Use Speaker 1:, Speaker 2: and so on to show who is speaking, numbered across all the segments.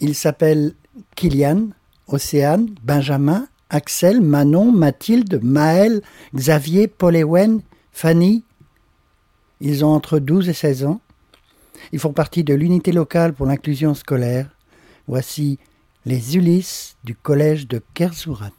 Speaker 1: Ils s'appellent Kylian, Océane, Benjamin, Axel, Manon, Mathilde, Maël, Xavier, Paul Ewen, Fanny. Ils ont entre 12 et 16 ans. Ils font partie de l'unité locale pour l'inclusion scolaire. Voici les Ulysses du collège de Kerzourat.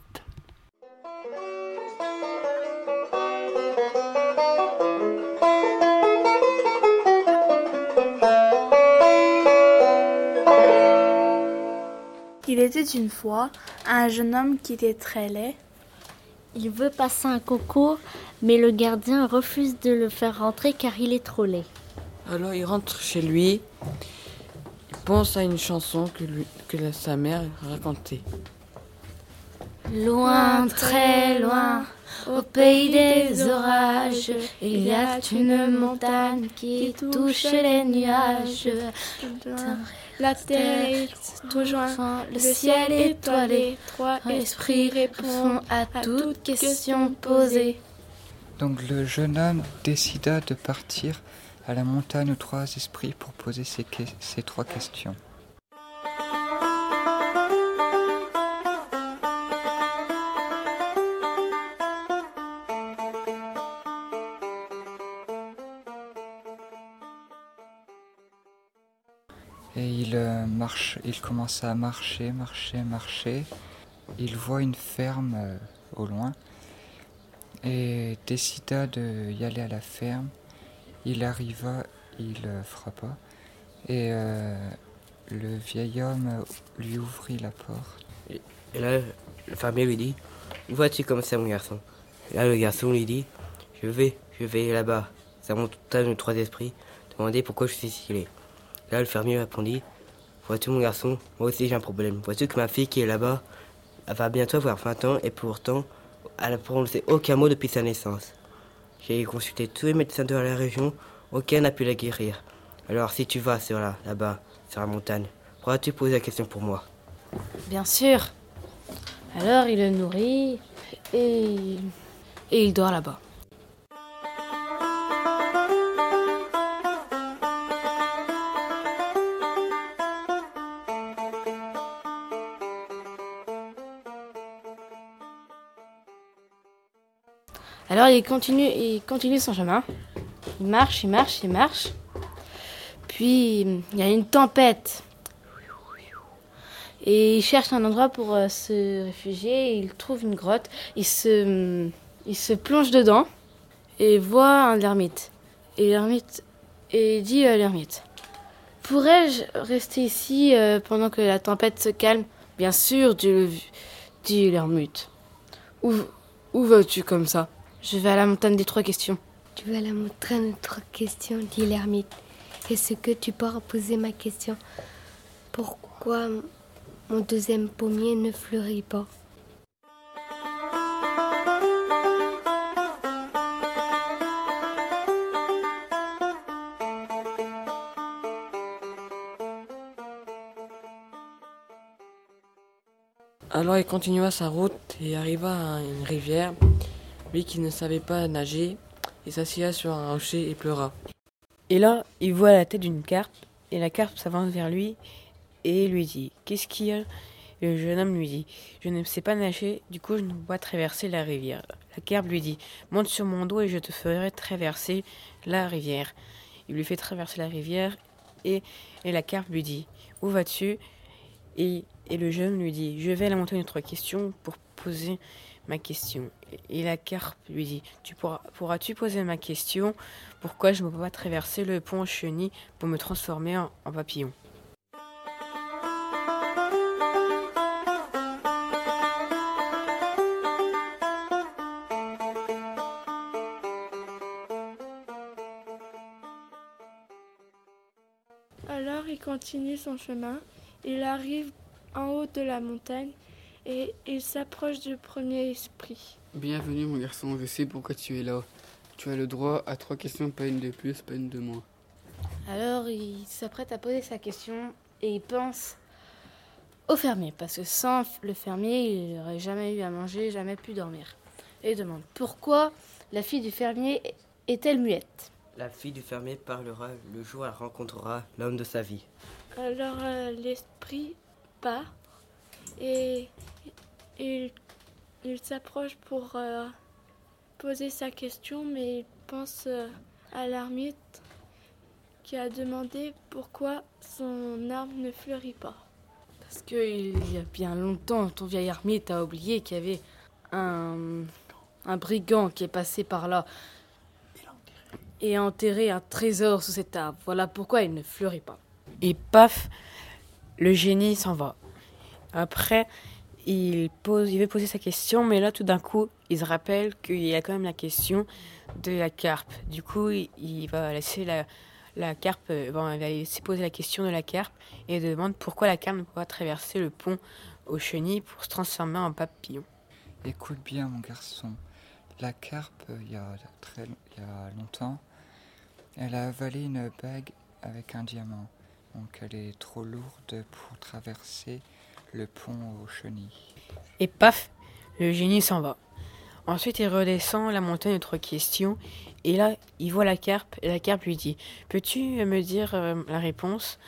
Speaker 2: Était une fois un jeune homme qui était très laid.
Speaker 3: Il veut passer un concours, mais le gardien refuse de le faire rentrer car il est trop laid.
Speaker 4: Alors il rentre chez lui, il pense à une chanson que, lui- que sa mère racontait.
Speaker 3: Loin, très loin, au pays des orages, il y a une montagne qui touche les nuages.
Speaker 2: La terre rejoint le ciel étoilé. Trois esprits répondent à toute question posée.
Speaker 5: Donc le jeune homme décida de partir à la montagne aux trois esprits pour poser ces, que- ces trois questions. Et il euh, marche, il commence à marcher, marcher, marcher. Il voit une ferme euh, au loin et décida de y aller à la ferme. Il arriva, il euh, frappa et le vieil homme lui ouvrit la porte.
Speaker 6: Et là, le fermier lui dit vas-tu comme ça, mon garçon? Là, le garçon lui dit Je vais, je vais là-bas. C'est à mon montagne de trois esprits. Demandez pourquoi je suis ici. Là, le fermier répondit Vois-tu, mon garçon, moi aussi j'ai un problème. Vois-tu que ma fille qui est là-bas, elle va bientôt avoir 20 ans et pourtant, elle n'a prononcé aucun mot depuis sa naissance. J'ai consulté tous les médecins de la région, aucun n'a pu la guérir. Alors, si tu vas sur là, là-bas, sur la montagne, pourras-tu poser la question pour moi?
Speaker 7: Bien sûr. Alors il le nourrit et, et il dort là-bas. Alors il continue, il continue son chemin. Il marche, il marche, il marche. Puis il y a une tempête. Et il cherche un endroit pour euh, se réfugier. Il trouve une grotte. Il se, il se plonge dedans et voit un ermite. Et l'ermite et il dit à l'ermite Pourrais-je rester ici euh, pendant que la tempête se calme? Bien sûr, dit le- dit l'ermite. Où, où vas-tu comme ça? Je vais à la montagne des trois questions.
Speaker 8: Tu vas la montagne de trois questions, dit l'ermite. Est-ce que tu pourras poser ma question Pourquoi mon deuxième pommier ne fleurit pas?
Speaker 4: Alors il continua sa route et arriva à une rivière. Lui qui ne savait pas nager, il s'assit sur un rocher et pleura.
Speaker 9: Et là, il voit la tête d'une carpe, et la carpe s'avance vers lui et lui dit Qu'est-ce qu'il y a? Le jeune homme lui dit Je ne sais pas nager, du coup je ne peux pas traverser la rivière. La carpe lui dit Monte sur mon dos et je te ferai traverser la rivière. Il lui fait traverser la rivière et, et la carpe lui dit Où vas-tu? Et, et le jeune lui dit Je vais à la montagne de trois questions pour poser ma question. Et la carpe lui dit tu pourras, Pourras-tu poser ma question? Pourquoi je ne peux pas traverser le pont chenille pour me transformer en, en papillon?
Speaker 2: Alors il continue son chemin. Il arrive en haut de la montagne et il s'approche du premier esprit.
Speaker 10: Bienvenue mon garçon, je sais pourquoi tu es là. Tu as le droit à trois questions, pas une de plus, pas une de moins.
Speaker 7: Alors il s'apprête à poser sa question et il pense au fermier, parce que sans le fermier, il n'aurait jamais eu à manger, jamais pu dormir. Et il demande pourquoi la fille du fermier est-elle muette?
Speaker 6: La fille du fermier parlera le jour où elle rencontrera l'homme de sa vie.
Speaker 2: Alors euh, l'esprit part et il, il s'approche pour euh, poser sa question, mais il pense euh, à l'ermite qui a demandé pourquoi son arbre ne fleurit pas.
Speaker 7: Parce qu'il y a bien longtemps, ton vieil ermite a oublié qu'il y avait un, un brigand qui est passé par là et a enterré un trésor sous cet arbre. Voilà pourquoi il ne fleurit pas.
Speaker 9: Et paf, le génie s'en va. Après, il, veut poser sa question, mais là, tout d'un coup, il se rappelle qu'il y a quand même la question de la carpe. Du coup, il, va laisser la, carpe, euh, bon, il va laisser poser la question de la carpe et demande pourquoi la carpe ne peut pas traverser le pont aux chenilles pour se transformer en papillon.
Speaker 5: Écoute bien, mon garçon. La carpe, il y a, très, il y a longtemps, elle a avalé une bague avec un diamant. Donc elle est trop lourde pour traverser le pont aux chenilles.
Speaker 9: Et paf, le génie s'en va. Ensuite, il redescend la montagne de trois questions. Et là, il voit la carpe. Et la carpe lui dit Peux-tu me dire euh, la réponse?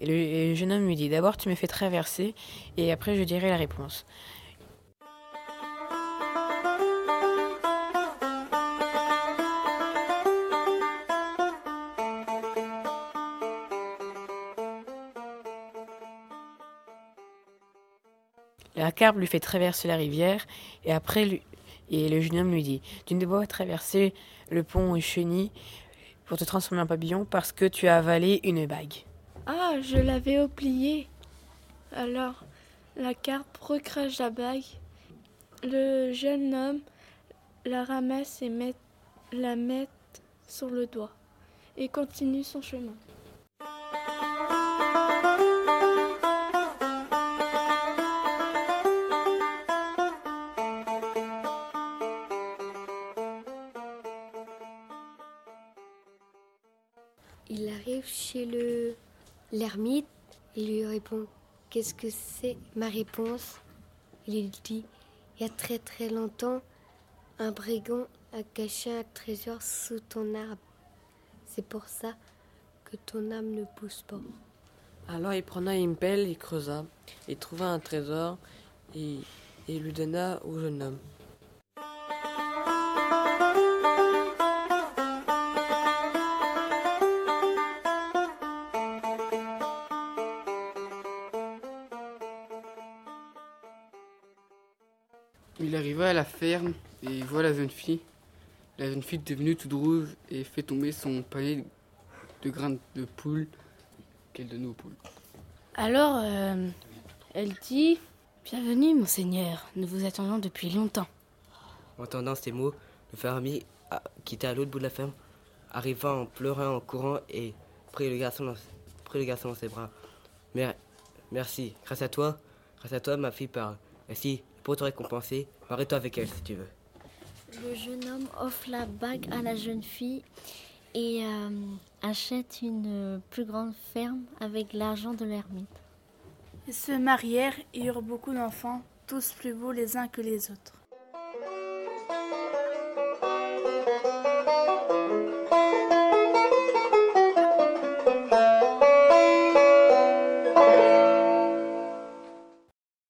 Speaker 9: Le jeune homme lui dit D'abord, tu me fais traverser. Et après, je dirai la réponse. La carpe lui fait traverser la rivière et après lui, et le jeune homme lui dit Tu ne dois pas traverser le pont aux chenilles pour te transformer en papillon parce que tu as avalé une bague.
Speaker 2: Ah, je l'avais oublié. Alors, la carpe recrache la bague. Le jeune homme la ramasse et met, la met sur le doigt et continue son chemin.
Speaker 8: Il arrive chez le l'ermite et lui répond Qu'est-ce que c'est ma réponse? Il lui dit Il y a très très longtemps, un brigand a caché un trésor sous ton arbre. C'est pour ça que ton âme ne pousse pas.
Speaker 4: Alors il prena une pelle, il creusa, il trouva un trésor et, et lui donna au jeune homme.
Speaker 10: Il arriva à la ferme et il voit la jeune fille. La jeune fille est devenue toute rouge et fait tomber son panier de grains de poule qu'elle donne aux poules.
Speaker 7: Alors, euh, elle dit Bienvenue, monseigneur. Nous vous attendons depuis longtemps.
Speaker 6: En entendant ces mots, le fermier, qui était à l'autre bout de la ferme, arriva en pleurant, en courant et prit le garçon dans, prit le garçon dans ses bras. Mer- merci, grâce à toi, grâce à toi, ma fille parle. Merci, pour te récompenser, marie-toi avec elle si tu veux.
Speaker 3: Le jeune homme offre la bague à la jeune fille et euh, achète une euh, plus grande ferme avec l'argent de l'ermite.
Speaker 2: Ils se marièrent et eurent beaucoup d'enfants, tous plus beaux les uns que les autres.